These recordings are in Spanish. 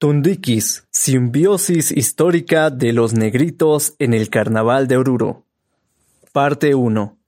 Tundikis, simbiosis histórica de los negritos en el Carnaval de Oruro. Parte 1.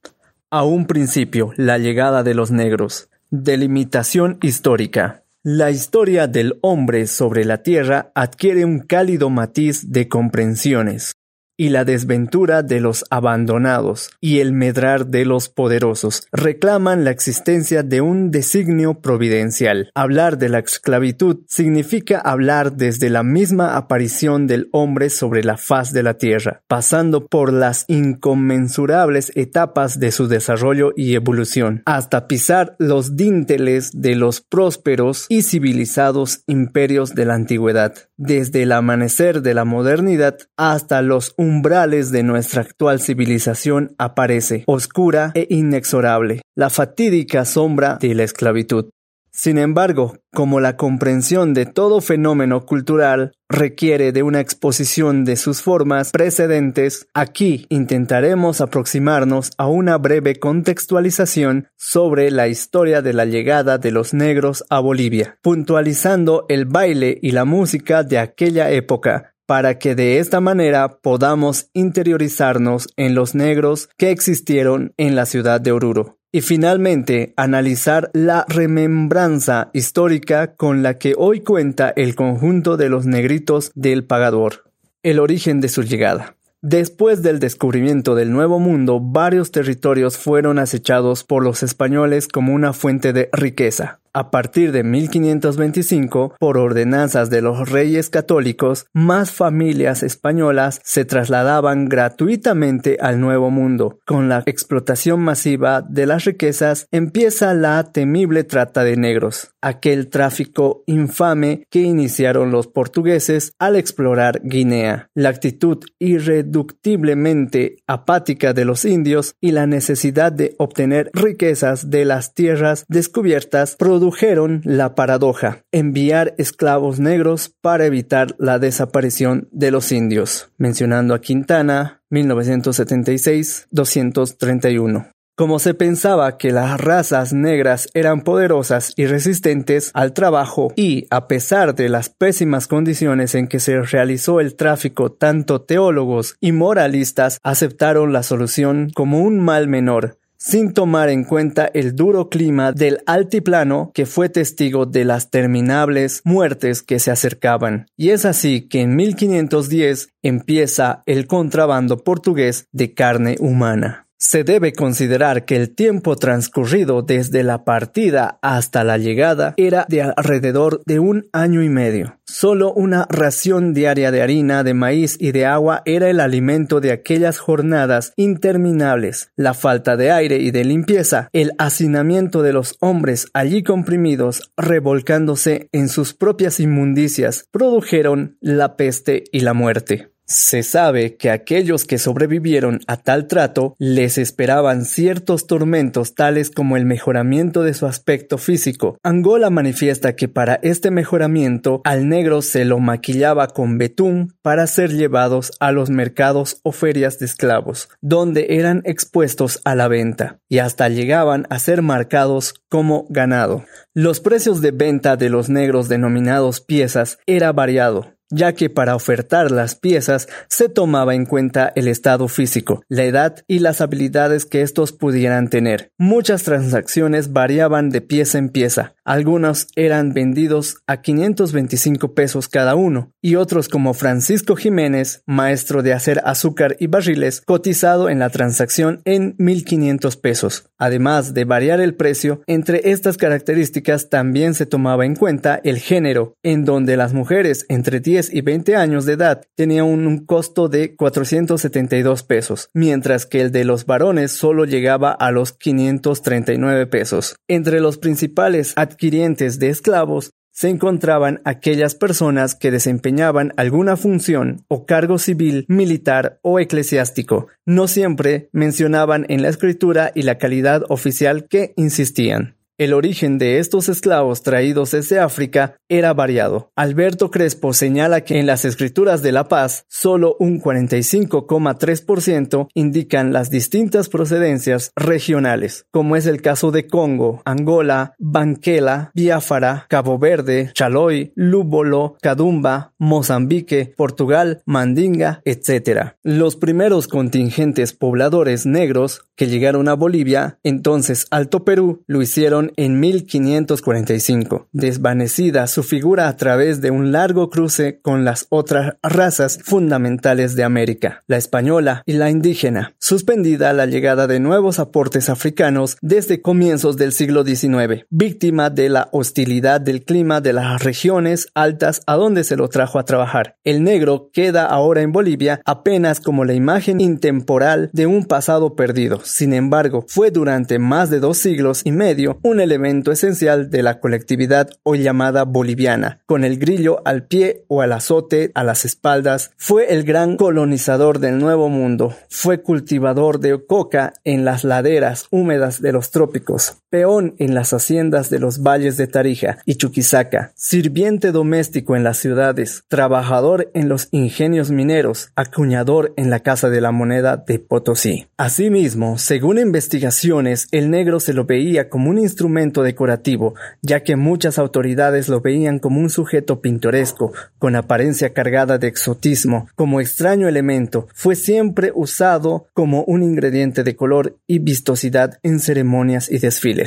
A un principio, la llegada de los negros. Delimitación histórica. La historia del hombre sobre la tierra adquiere un cálido matiz de comprensiones y la desventura de los abandonados y el medrar de los poderosos reclaman la existencia de un designio providencial. Hablar de la esclavitud significa hablar desde la misma aparición del hombre sobre la faz de la tierra, pasando por las inconmensurables etapas de su desarrollo y evolución, hasta pisar los dinteles de los prósperos y civilizados imperios de la antigüedad, desde el amanecer de la modernidad hasta los umbrales de nuestra actual civilización aparece, oscura e inexorable, la fatídica sombra de la esclavitud. Sin embargo, como la comprensión de todo fenómeno cultural requiere de una exposición de sus formas precedentes, aquí intentaremos aproximarnos a una breve contextualización sobre la historia de la llegada de los negros a Bolivia, puntualizando el baile y la música de aquella época, para que de esta manera podamos interiorizarnos en los negros que existieron en la ciudad de Oruro. Y finalmente, analizar la remembranza histórica con la que hoy cuenta el conjunto de los negritos del pagador, el origen de su llegada. Después del descubrimiento del Nuevo Mundo, varios territorios fueron acechados por los españoles como una fuente de riqueza. A partir de 1525, por ordenanzas de los reyes católicos, más familias españolas se trasladaban gratuitamente al Nuevo Mundo. Con la explotación masiva de las riquezas empieza la temible trata de negros, aquel tráfico infame que iniciaron los portugueses al explorar Guinea. La actitud irreductiblemente apática de los indios y la necesidad de obtener riquezas de las tierras descubiertas produjeron la paradoja, enviar esclavos negros para evitar la desaparición de los indios, mencionando a Quintana, 1976-231. Como se pensaba que las razas negras eran poderosas y resistentes al trabajo y, a pesar de las pésimas condiciones en que se realizó el tráfico, tanto teólogos y moralistas aceptaron la solución como un mal menor, sin tomar en cuenta el duro clima del altiplano que fue testigo de las terminables muertes que se acercaban. Y es así que en 1510 empieza el contrabando portugués de carne humana. Se debe considerar que el tiempo transcurrido desde la partida hasta la llegada era de alrededor de un año y medio. Solo una ración diaria de harina, de maíz y de agua era el alimento de aquellas jornadas interminables. La falta de aire y de limpieza, el hacinamiento de los hombres allí comprimidos, revolcándose en sus propias inmundicias, produjeron la peste y la muerte. Se sabe que aquellos que sobrevivieron a tal trato les esperaban ciertos tormentos tales como el mejoramiento de su aspecto físico. Angola manifiesta que para este mejoramiento al negro se lo maquillaba con betún para ser llevados a los mercados o ferias de esclavos, donde eran expuestos a la venta, y hasta llegaban a ser marcados como ganado. Los precios de venta de los negros denominados piezas era variado ya que para ofertar las piezas se tomaba en cuenta el estado físico, la edad y las habilidades que estos pudieran tener. Muchas transacciones variaban de pieza en pieza, algunos eran vendidos a 525 pesos cada uno, y otros como Francisco Jiménez, maestro de hacer azúcar y barriles, cotizado en la transacción en 1500 pesos. Además de variar el precio, entre estas características también se tomaba en cuenta el género, en donde las mujeres entre 10 y 20 años de edad tenía un, costo de 472 pesos, mientras que el de los varones solo llegaba a los 539 pesos. Entre los principales adquirientes de esclavos se encontraban aquellas personas que desempeñaban alguna función o cargo civil, militar o eclesiástico. No siempre mencionaban en la escritura y la calidad oficial que insistían. El origen de estos esclavos traídos desde África era variado. Alberto Crespo señala que en las escrituras de La Paz solo un 45,3% indican las distintas procedencias regionales, como es el caso de Congo, Angola, Banquela, Biafara, Cabo Verde, Chaloy, Lúbolo, Cadumba, Mozambique, Portugal, Mandinga, etc. Los primeros contingentes pobladores negros que llegaron a Bolivia, entonces Alto Perú, lo hicieron en 1545, desvanecida su figura a través de un largo cruce con las otras razas fundamentales de América, la española y la indígena, suspendida la llegada de nuevos aportes africanos desde comienzos del siglo XIX, víctima de la hostilidad del clima de las regiones altas a donde se lo trajo a trabajar. El negro queda ahora en Bolivia apenas como la imagen intemporal de un pasado perdido. Sin embargo, fue durante más de dos siglos y medio un elemento esencial de la colectividad hoy llamada boliviana, con el grillo al pie o al azote a las espaldas, fue el gran colonizador del Nuevo Mundo, fue cultivador de coca en las laderas húmedas de los trópicos, peón en las haciendas de los valles de Tarija y Chuquisaca, sirviente doméstico en las ciudades, trabajador en los ingenios mineros, acuñador en la Casa de la Moneda de Potosí. Asimismo, según investigaciones, el negro se lo veía como un instrumento decorativo, ya que muchas autoridades lo veían como un sujeto pintoresco, con apariencia cargada de exotismo, como extraño elemento, fue siempre usado como un ingrediente de color y vistosidad en ceremonias y desfiles.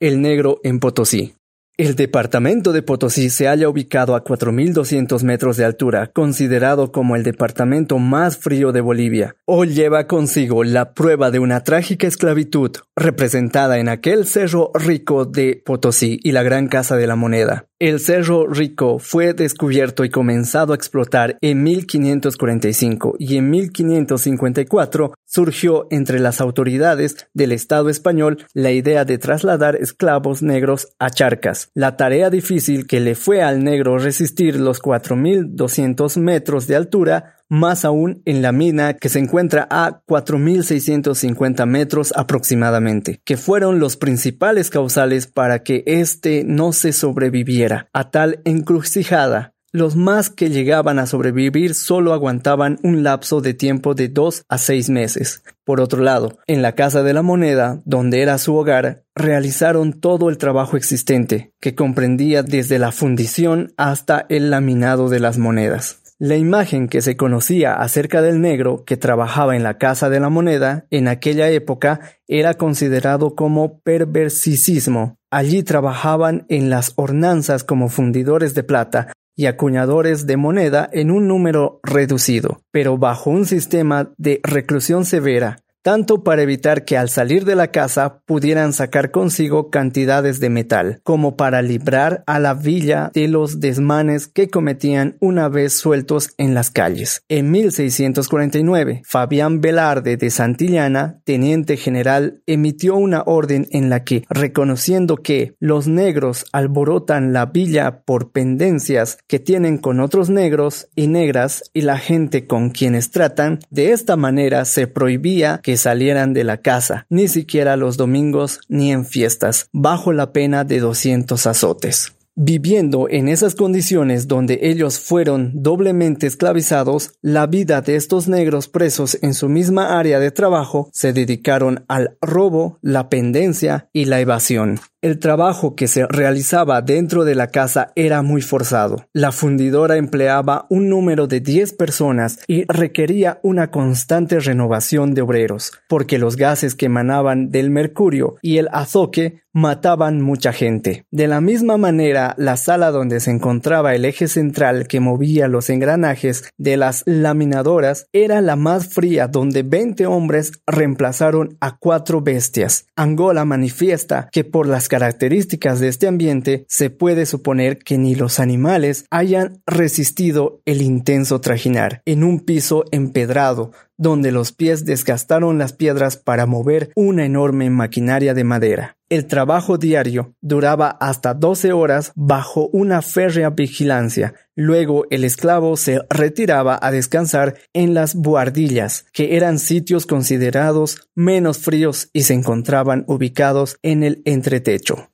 El negro en Potosí. El departamento de Potosí se halla ubicado a 4.200 metros de altura, considerado como el departamento más frío de Bolivia. Hoy lleva consigo la prueba de una trágica esclavitud, representada en aquel cerro rico de Potosí y la gran casa de la moneda. El Cerro Rico fue descubierto y comenzado a explotar en 1545 y en 1554 surgió entre las autoridades del Estado español la idea de trasladar esclavos negros a charcas. La tarea difícil que le fue al negro resistir los 4.200 metros de altura más aún en la mina que se encuentra a 4.650 metros aproximadamente, que fueron los principales causales para que éste no se sobreviviera a tal encrucijada. Los más que llegaban a sobrevivir solo aguantaban un lapso de tiempo de dos a seis meses. Por otro lado, en la Casa de la Moneda, donde era su hogar, realizaron todo el trabajo existente, que comprendía desde la fundición hasta el laminado de las monedas. La imagen que se conocía acerca del negro que trabajaba en la Casa de la Moneda en aquella época era considerado como perversicismo. Allí trabajaban en las hornanzas como fundidores de plata y acuñadores de moneda en un número reducido, pero bajo un sistema de reclusión severa, tanto para evitar que al salir de la casa pudieran sacar consigo cantidades de metal, como para librar a la villa de los desmanes que cometían una vez sueltos en las calles. En 1649, Fabián Velarde de Santillana, teniente general, emitió una orden en la que, reconociendo que los negros alborotan la villa por pendencias que tienen con otros negros y negras y la gente con quienes tratan, de esta manera se prohibía que salieran de la casa, ni siquiera los domingos ni en fiestas, bajo la pena de 200 azotes. Viviendo en esas condiciones donde ellos fueron doblemente esclavizados, la vida de estos negros presos en su misma área de trabajo se dedicaron al robo, la pendencia y la evasión. El trabajo que se realizaba dentro de la casa era muy forzado. La fundidora empleaba un número de 10 personas y requería una constante renovación de obreros, porque los gases que emanaban del mercurio y el azoque mataban mucha gente. De la misma manera, la sala donde se encontraba el eje central que movía los engranajes de las laminadoras era la más fría donde 20 hombres reemplazaron a cuatro bestias. Angola manifiesta que por las características de este ambiente se puede suponer que ni los animales hayan resistido el intenso trajinar en un piso empedrado donde los pies desgastaron las piedras para mover una enorme maquinaria de madera. El trabajo diario duraba hasta 12 horas bajo una férrea vigilancia. Luego el esclavo se retiraba a descansar en las buhardillas, que eran sitios considerados menos fríos y se encontraban ubicados en el entretecho.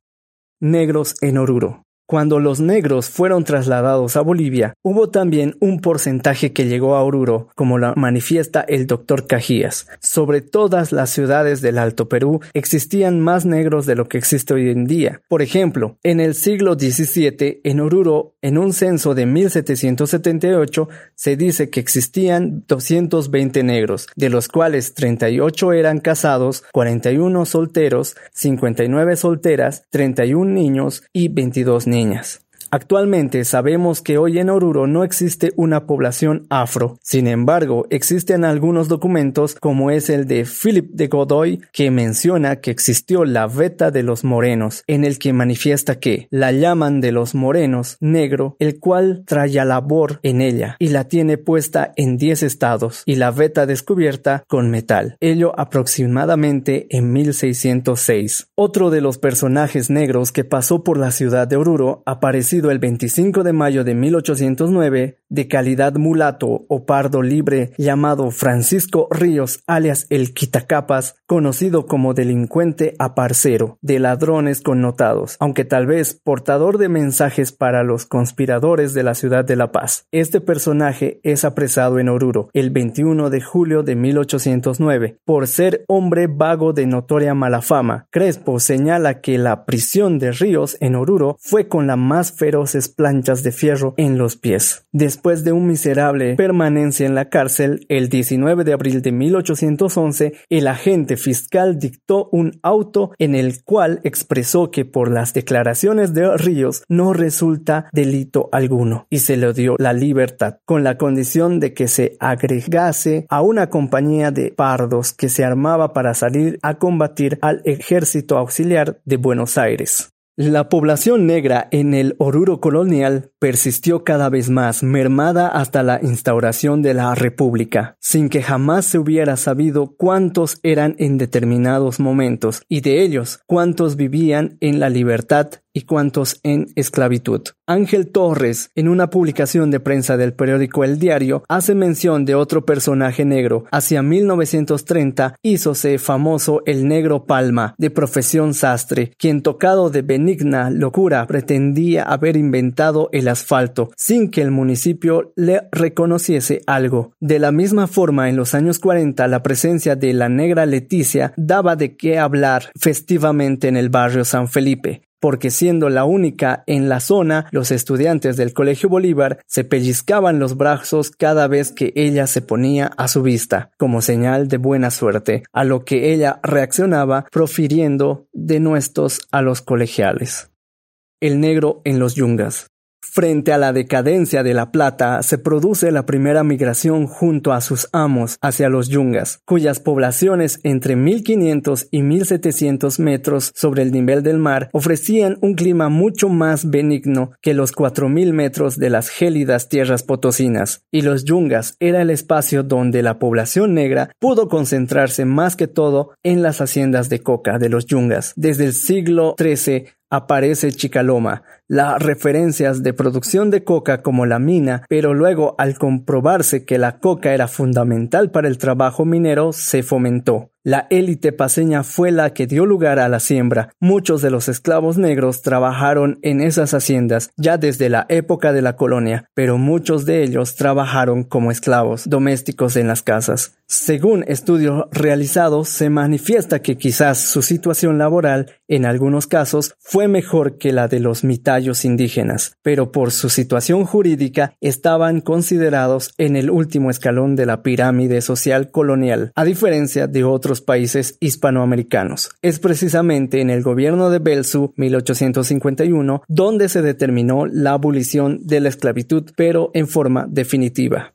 Negros en Oruro. Cuando los negros fueron trasladados a Bolivia, hubo también un porcentaje que llegó a Oruro, como lo manifiesta el doctor Cajías. Sobre todas las ciudades del Alto Perú existían más negros de lo que existe hoy en día. Por ejemplo, en el siglo XVII, en Oruro, en un censo de 1778, se dice que existían 220 negros, de los cuales 38 eran casados, 41 solteros, 59 solteras, 31 niños y 22 niños niñas. Actualmente sabemos que hoy en Oruro no existe una población afro. Sin embargo, existen algunos documentos como es el de Philip de Godoy que menciona que existió la veta de los morenos, en el que manifiesta que la llaman de los morenos negro, el cual trae labor en ella y la tiene puesta en 10 estados y la veta descubierta con metal, ello aproximadamente en 1606. Otro de los personajes negros que pasó por la ciudad de Oruro aparecido el 25 de mayo de 1809, de calidad mulato o pardo libre, llamado Francisco Ríos alias el Quitacapas, conocido como delincuente aparcero, de ladrones connotados, aunque tal vez portador de mensajes para los conspiradores de la ciudad de La Paz. Este personaje es apresado en Oruro el 21 de julio de 1809 por ser hombre vago de notoria mala fama. Crespo señala que la prisión de Ríos en Oruro fue con la más feroz planchas de fierro en los pies. Después de un miserable permanencia en la cárcel, el 19 de abril de 1811, el agente fiscal dictó un auto en el cual expresó que por las declaraciones de Ríos no resulta delito alguno y se le dio la libertad, con la condición de que se agregase a una compañía de pardos que se armaba para salir a combatir al ejército auxiliar de Buenos Aires. La población negra en el Oruro colonial persistió cada vez más, mermada hasta la instauración de la República, sin que jamás se hubiera sabido cuántos eran en determinados momentos, y de ellos cuántos vivían en la libertad y cuantos en esclavitud. Ángel Torres, en una publicación de prensa del periódico El Diario, hace mención de otro personaje negro. Hacia 1930 hízose famoso el negro Palma, de profesión sastre, quien tocado de benigna locura pretendía haber inventado el asfalto, sin que el municipio le reconociese algo. De la misma forma, en los años 40, la presencia de la negra Leticia daba de qué hablar festivamente en el barrio San Felipe porque siendo la única en la zona, los estudiantes del Colegio Bolívar se pellizcaban los brazos cada vez que ella se ponía a su vista, como señal de buena suerte, a lo que ella reaccionaba profiriendo denuestos a los colegiales. El negro en los yungas. Frente a la decadencia de La Plata, se produce la primera migración junto a sus amos hacia los yungas, cuyas poblaciones entre 1500 y 1700 metros sobre el nivel del mar ofrecían un clima mucho más benigno que los 4000 metros de las gélidas tierras potosinas, y los yungas era el espacio donde la población negra pudo concentrarse más que todo en las haciendas de coca de los yungas. Desde el siglo XIII aparece Chicaloma, las referencias de producción de coca como la mina, pero luego al comprobarse que la coca era fundamental para el trabajo minero, se fomentó. La élite paseña fue la que dio lugar a la siembra. Muchos de los esclavos negros trabajaron en esas haciendas ya desde la época de la colonia, pero muchos de ellos trabajaron como esclavos domésticos en las casas. Según estudios realizados, se manifiesta que quizás su situación laboral, en algunos casos, fue mejor que la de los mitayos indígenas, pero por su situación jurídica estaban considerados en el último escalón de la pirámide social colonial, a diferencia de otros países hispanoamericanos. Es precisamente en el gobierno de Belsu 1851 donde se determinó la abolición de la esclavitud, pero en forma definitiva.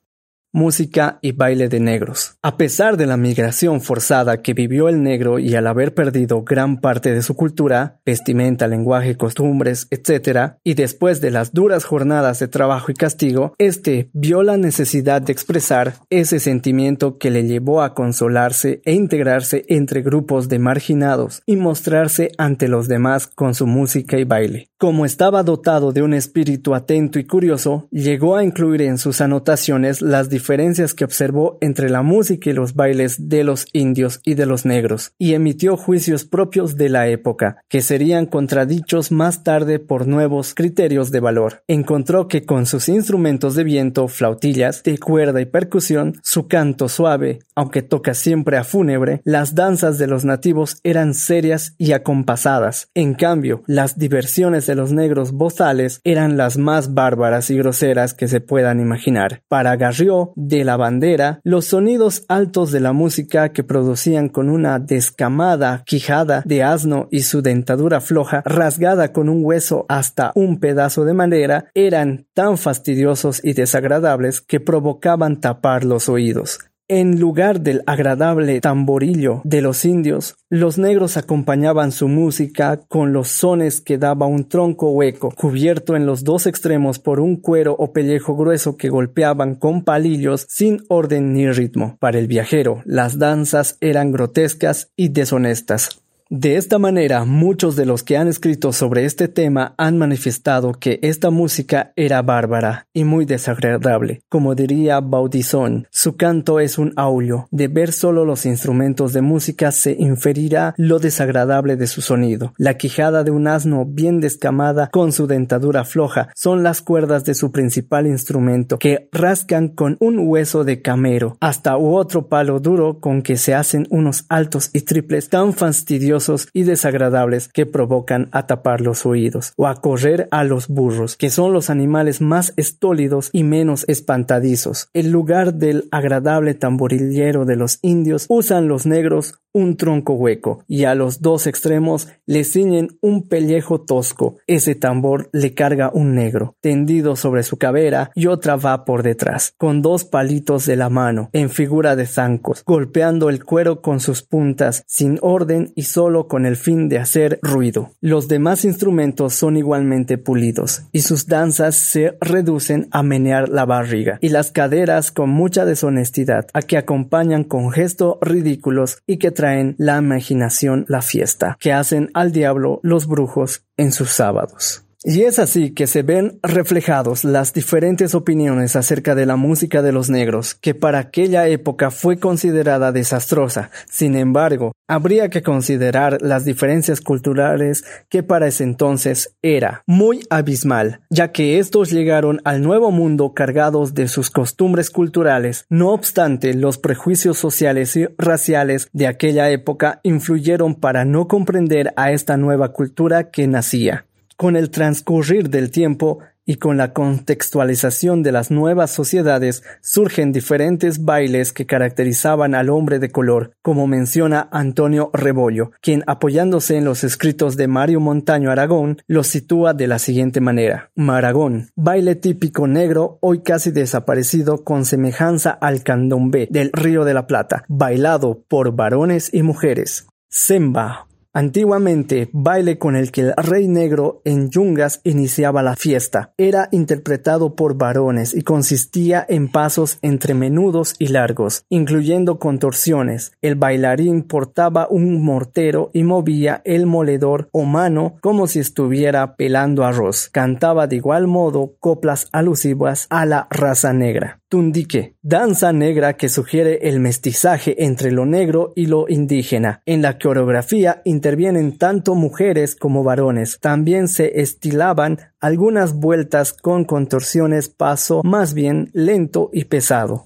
Música y baile de negros. A pesar de la migración forzada que vivió el negro y al haber perdido gran parte de su cultura, vestimenta, lenguaje, costumbres, etc., y después de las duras jornadas de trabajo y castigo, este vio la necesidad de expresar ese sentimiento que le llevó a consolarse e integrarse entre grupos de marginados y mostrarse ante los demás con su música y baile. Como estaba dotado de un espíritu atento y curioso, llegó a incluir en sus anotaciones las diferencias que observó entre la música y los bailes de los indios y de los negros, y emitió juicios propios de la época, que serían contradichos más tarde por nuevos criterios de valor. Encontró que con sus instrumentos de viento, flautillas, de cuerda y percusión, su canto suave, aunque toca siempre a fúnebre, las danzas de los nativos eran serias y acompasadas. En cambio, las diversiones de los negros bozales eran las más bárbaras y groseras que se puedan imaginar. Para Garrió, de la bandera, los sonidos altos de la música que producían con una descamada quijada de asno y su dentadura floja rasgada con un hueso hasta un pedazo de madera eran tan fastidiosos y desagradables que provocaban tapar los oídos. En lugar del agradable tamborillo de los indios, los negros acompañaban su música con los sones que daba un tronco hueco, cubierto en los dos extremos por un cuero o pellejo grueso que golpeaban con palillos sin orden ni ritmo. Para el viajero, las danzas eran grotescas y deshonestas. De esta manera, muchos de los que han escrito sobre este tema han manifestado que esta música era bárbara y muy desagradable. Como diría Baudisson, su canto es un aullo. De ver solo los instrumentos de música se inferirá lo desagradable de su sonido. La quijada de un asno bien descamada con su dentadura floja son las cuerdas de su principal instrumento que rascan con un hueso de camero, hasta u otro palo duro con que se hacen unos altos y triples tan fastidiosos y desagradables que provocan a tapar los oídos o a correr a los burros, que son los animales más estólidos y menos espantadizos. En lugar del agradable tamborillero de los indios, usan los negros un tronco hueco y a los dos extremos le ciñen un pellejo tosco. Ese tambor le carga un negro, tendido sobre su cabera y otra va por detrás, con dos palitos de la mano, en figura de zancos, golpeando el cuero con sus puntas, sin orden y solo con el fin de hacer ruido. Los demás instrumentos son igualmente pulidos, y sus danzas se reducen a menear la barriga y las caderas con mucha deshonestidad, a que acompañan con gestos ridículos y que traen la imaginación la fiesta, que hacen al diablo los brujos en sus sábados. Y es así que se ven reflejados las diferentes opiniones acerca de la música de los negros, que para aquella época fue considerada desastrosa. Sin embargo, habría que considerar las diferencias culturales que para ese entonces era muy abismal, ya que estos llegaron al nuevo mundo cargados de sus costumbres culturales. No obstante, los prejuicios sociales y raciales de aquella época influyeron para no comprender a esta nueva cultura que nacía. Con el transcurrir del tiempo y con la contextualización de las nuevas sociedades surgen diferentes bailes que caracterizaban al hombre de color, como menciona Antonio Rebollo, quien apoyándose en los escritos de Mario Montaño Aragón, los sitúa de la siguiente manera. Maragón, baile típico negro, hoy casi desaparecido con semejanza al candombe del Río de la Plata, bailado por varones y mujeres. Semba, Antiguamente, baile con el que el rey negro en Yungas iniciaba la fiesta. Era interpretado por varones y consistía en pasos entre menudos y largos, incluyendo contorsiones. El bailarín portaba un mortero y movía el moledor o mano como si estuviera pelando arroz. Cantaba de igual modo coplas alusivas a la raza negra. Tundique, danza negra que sugiere el mestizaje entre lo negro y lo indígena. En la coreografía intervienen tanto mujeres como varones. También se estilaban algunas vueltas con contorsiones paso más bien lento y pesado.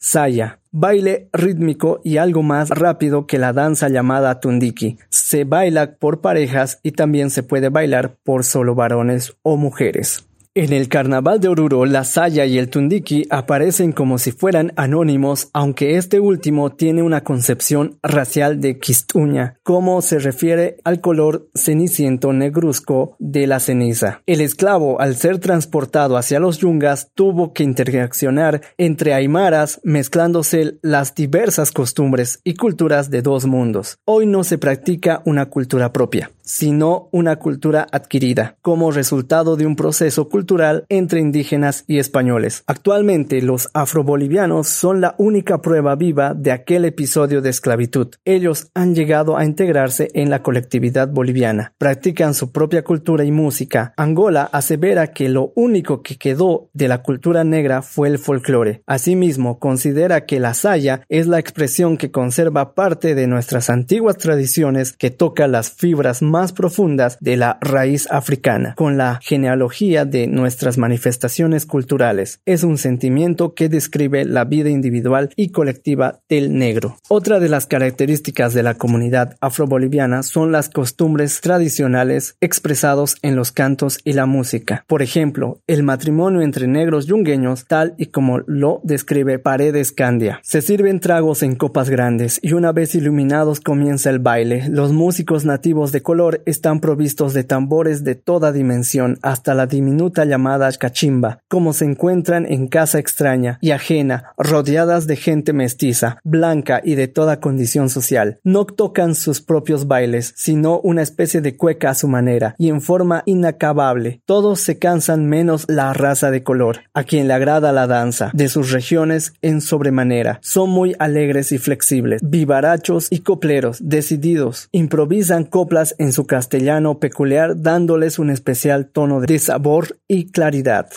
Saya, baile rítmico y algo más rápido que la danza llamada tundiki. Se baila por parejas y también se puede bailar por solo varones o mujeres. En el carnaval de Oruro, la saya y el tundiki aparecen como si fueran anónimos, aunque este último tiene una concepción racial de quistuña, como se refiere al color ceniciento negruzco de la ceniza. El esclavo, al ser transportado hacia los yungas, tuvo que interaccionar entre aymaras, mezclándose las diversas costumbres y culturas de dos mundos. Hoy no se practica una cultura propia, sino una cultura adquirida, como resultado de un proceso cultural entre indígenas y españoles. Actualmente los afrobolivianos son la única prueba viva de aquel episodio de esclavitud. Ellos han llegado a integrarse en la colectividad boliviana, practican su propia cultura y música. Angola asevera que lo único que quedó de la cultura negra fue el folclore. Asimismo, considera que la saya es la expresión que conserva parte de nuestras antiguas tradiciones que toca las fibras profundas de la raíz africana, con la genealogía de nuestras manifestaciones culturales. Es un sentimiento que describe la vida individual y colectiva del negro. Otra de las características de la comunidad afroboliviana son las costumbres tradicionales expresados en los cantos y la música. Por ejemplo, el matrimonio entre negros yungueños, tal y como lo describe Paredes Candia. Se sirven tragos en copas grandes y una vez iluminados comienza el baile. Los músicos nativos de están provistos de tambores de toda dimensión hasta la diminuta llamada cachimba, como se encuentran en casa extraña y ajena, rodeadas de gente mestiza, blanca y de toda condición social. No tocan sus propios bailes, sino una especie de cueca a su manera, y en forma inacabable. Todos se cansan menos la raza de color, a quien le agrada la danza, de sus regiones en sobremanera. Son muy alegres y flexibles, vivarachos y copleros, decididos. Improvisan coplas en su castellano peculiar, dándoles un especial tono de sabor y claridad.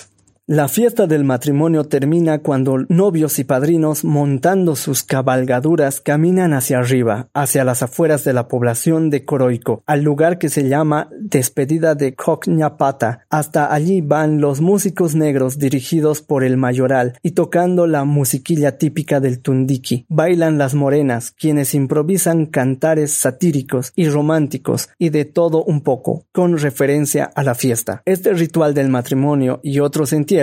La fiesta del matrimonio termina cuando novios y padrinos, montando sus cabalgaduras, caminan hacia arriba, hacia las afueras de la población de Coroico, al lugar que se llama Despedida de Cocñapata. Hasta allí van los músicos negros dirigidos por el mayoral y tocando la musiquilla típica del tundiki. Bailan las morenas, quienes improvisan cantares satíricos y románticos y de todo un poco, con referencia a la fiesta. Este ritual del matrimonio y otros entierros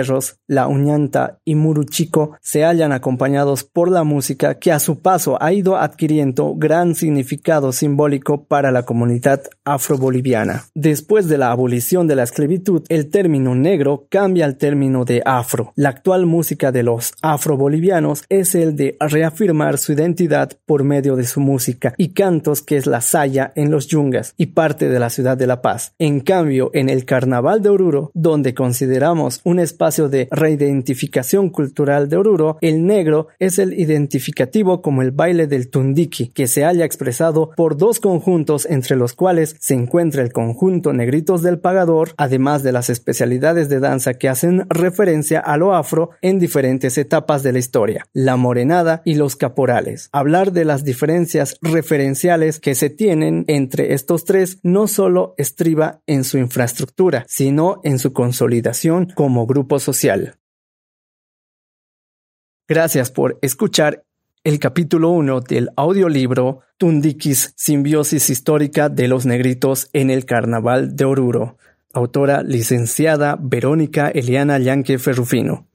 la uñanta y muruchico se hallan acompañados por la música que a su paso ha ido adquiriendo gran significado simbólico para la comunidad afroboliviana. Después de la abolición de la esclavitud, el término negro cambia al término de afro. La actual música de los afrobolivianos es el de reafirmar su identidad por medio de su música y cantos que es la saya en los yungas y parte de la ciudad de La Paz. En cambio, en el carnaval de Oruro, donde consideramos un espacio de reidentificación cultural de Oruro, el negro es el identificativo como el baile del tundiki, que se haya expresado por dos conjuntos entre los cuales se encuentra el conjunto Negritos del Pagador, además de las especialidades de danza que hacen referencia a lo afro en diferentes etapas de la historia, la morenada y los caporales. Hablar de las diferencias referenciales que se tienen entre estos tres no solo estriba en su infraestructura, sino en su consolidación como grupo social. Gracias por escuchar el capítulo 1 del audiolibro Tundikis, simbiosis histórica de los negritos en el carnaval de Oruro. Autora licenciada Verónica Eliana Yanque Ferrufino.